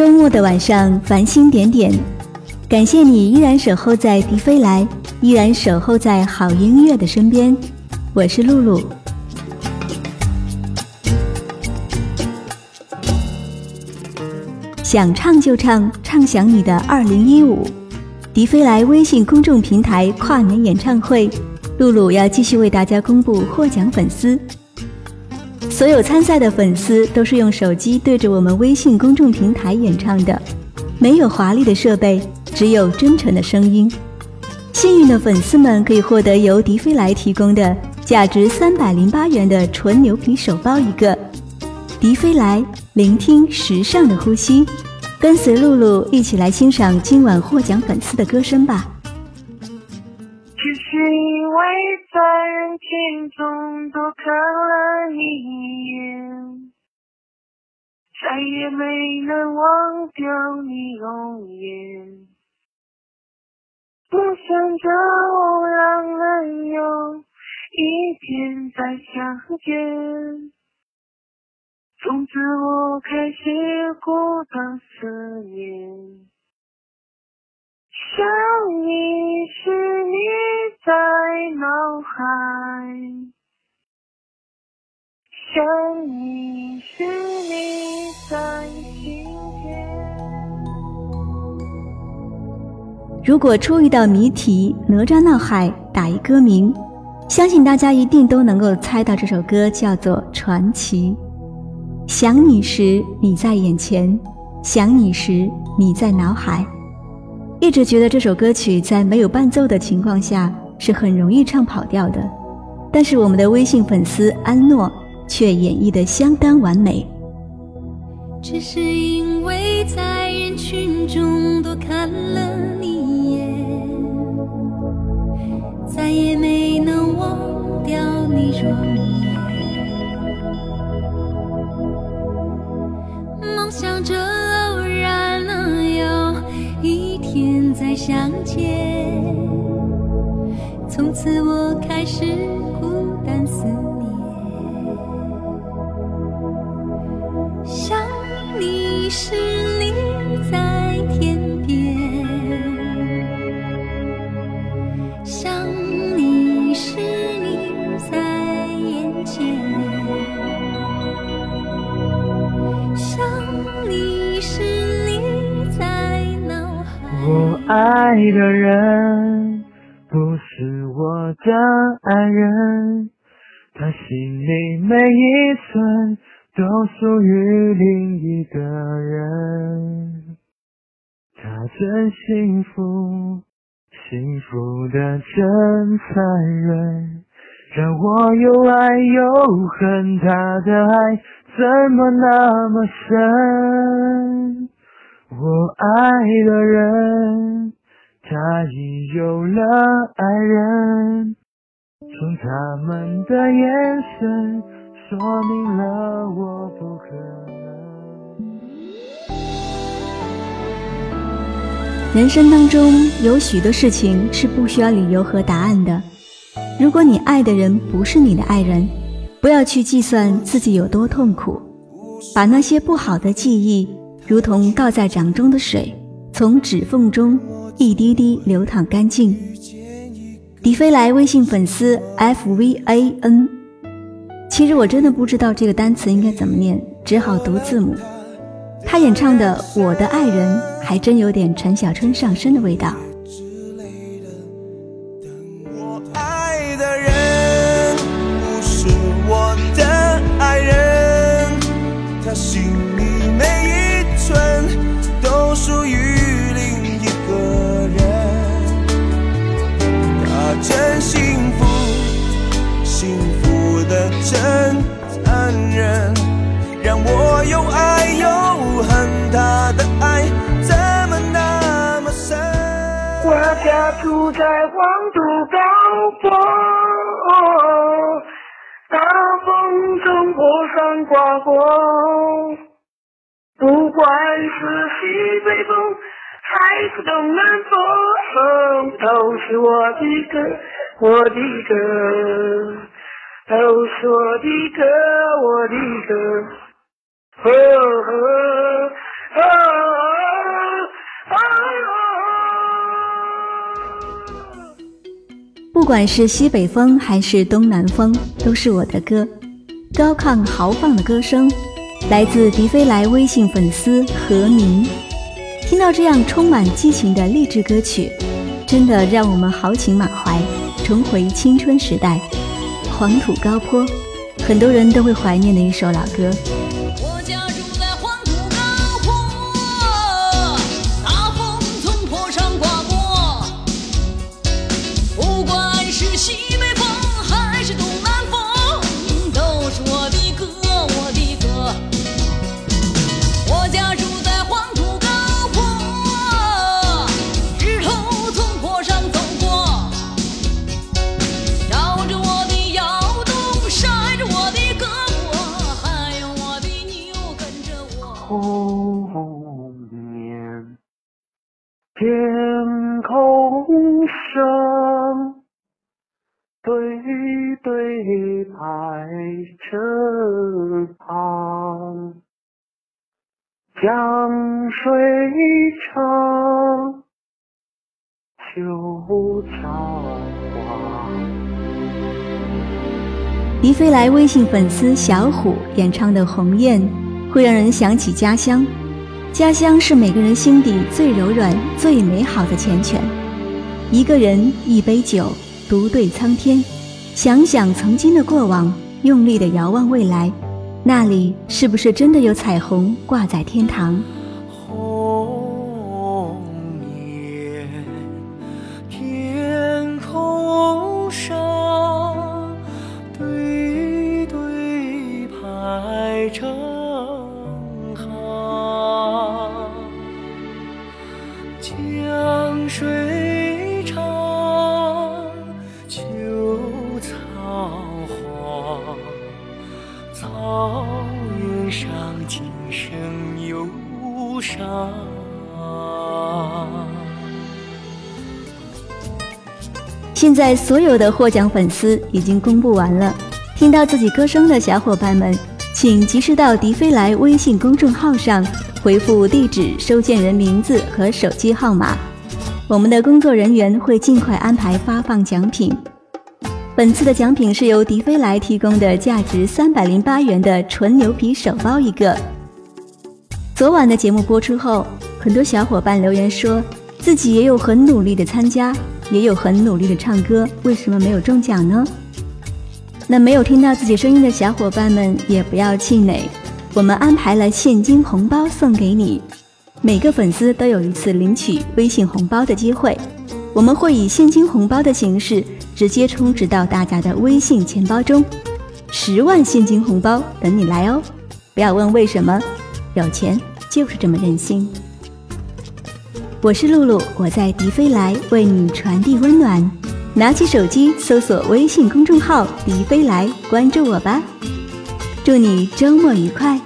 周末的晚上，繁星点点，感谢你依然守候在迪飞来，依然守候在好音乐的身边。我是露露。想唱就唱，唱响你的二零一五。迪飞来微信公众平台跨年演唱会，露露要继续为大家公布获奖粉丝。所有参赛的粉丝都是用手机对着我们微信公众平台演唱的，没有华丽的设备，只有真诚的声音。幸运的粉丝们可以获得由迪飞来提供的价值三百零八元的纯牛皮手包一个。迪飞来，聆听时尚的呼吸。跟随露露一起来欣赏今晚获奖粉丝的歌声吧。在人群中多看了你一眼，再也没能忘掉你容颜。不想着我让人有一天再相见。从此我开始孤单思念，想你是你在脑海，想你是你在心间。如果出一道谜题，哪吒闹海打一歌名，相信大家一定都能够猜到这首歌叫做《传奇》。想你时，你在眼前；想你时，你在脑海。一直觉得这首歌曲在没有伴奏的情况下是很容易唱跑调的，但是我们的微信粉丝安诺却演绎的相当完美。只是因为在人群中多看了你一从此我开始孤单思念，想你时你在天边，想你时你在眼前。想你时你在脑海我爱的人的爱人，他心里每一寸都属于另一个人。他真幸福，幸福的真残忍，让我又爱又恨。他的爱怎么那么深？我爱的人，他已有了爱人，从他们的眼神说明了我不可能。人生当中有许多事情是不需要理由和答案的。如果你爱的人不是你的爱人，不要去计算自己有多痛苦，把那些不好的记忆。如同倒在掌中的水，从指缝中一滴滴流淌干净。迪飞来微信粉丝 f v a n，其实我真的不知道这个单词应该怎么念，只好读字母。他演唱的《我的爱人》还真有点陈小春上身的味道。在黄土高坡，大风从坡上刮过。不管是西北风还是东南风，都是我的歌，我的歌，都是我的歌，我的歌，呵呵呵。不管是西北风还是东南风，都是我的歌。高亢豪放的歌声，来自迪飞来微信粉丝何明。听到这样充满激情的励志歌曲，真的让我们豪情满怀，重回青春时代。黄土高坡，很多人都会怀念的一首老歌。对排成行，江水长，秋草黄。迪飞来微信粉丝小虎演唱的《鸿雁》，会让人想起家乡。家乡是每个人心底最柔软、最美好的缱绻。一个人，一杯酒，独对苍天。想想曾经的过往，用力的遥望未来，那里是不是真的有彩虹挂在天堂？忧伤现在所有的获奖粉丝已经公布完了，听到自己歌声的小伙伴们，请及时到迪飞来微信公众号上回复地址、收件人名字和手机号码，我们的工作人员会尽快安排发放奖品。本次的奖品是由迪飞来提供的价值三百零八元的纯牛皮手包一个。昨晚的节目播出后，很多小伙伴留言说自己也有很努力的参加。也有很努力的唱歌，为什么没有中奖呢？那没有听到自己声音的小伙伴们也不要气馁，我们安排了现金红包送给你，每个粉丝都有一次领取微信红包的机会，我们会以现金红包的形式直接充值到大家的微信钱包中，十万现金红包等你来哦！不要问为什么，有钱就是这么任性。我是露露，我在迪飞来为你传递温暖。拿起手机搜索微信公众号“迪飞来”，关注我吧。祝你周末愉快。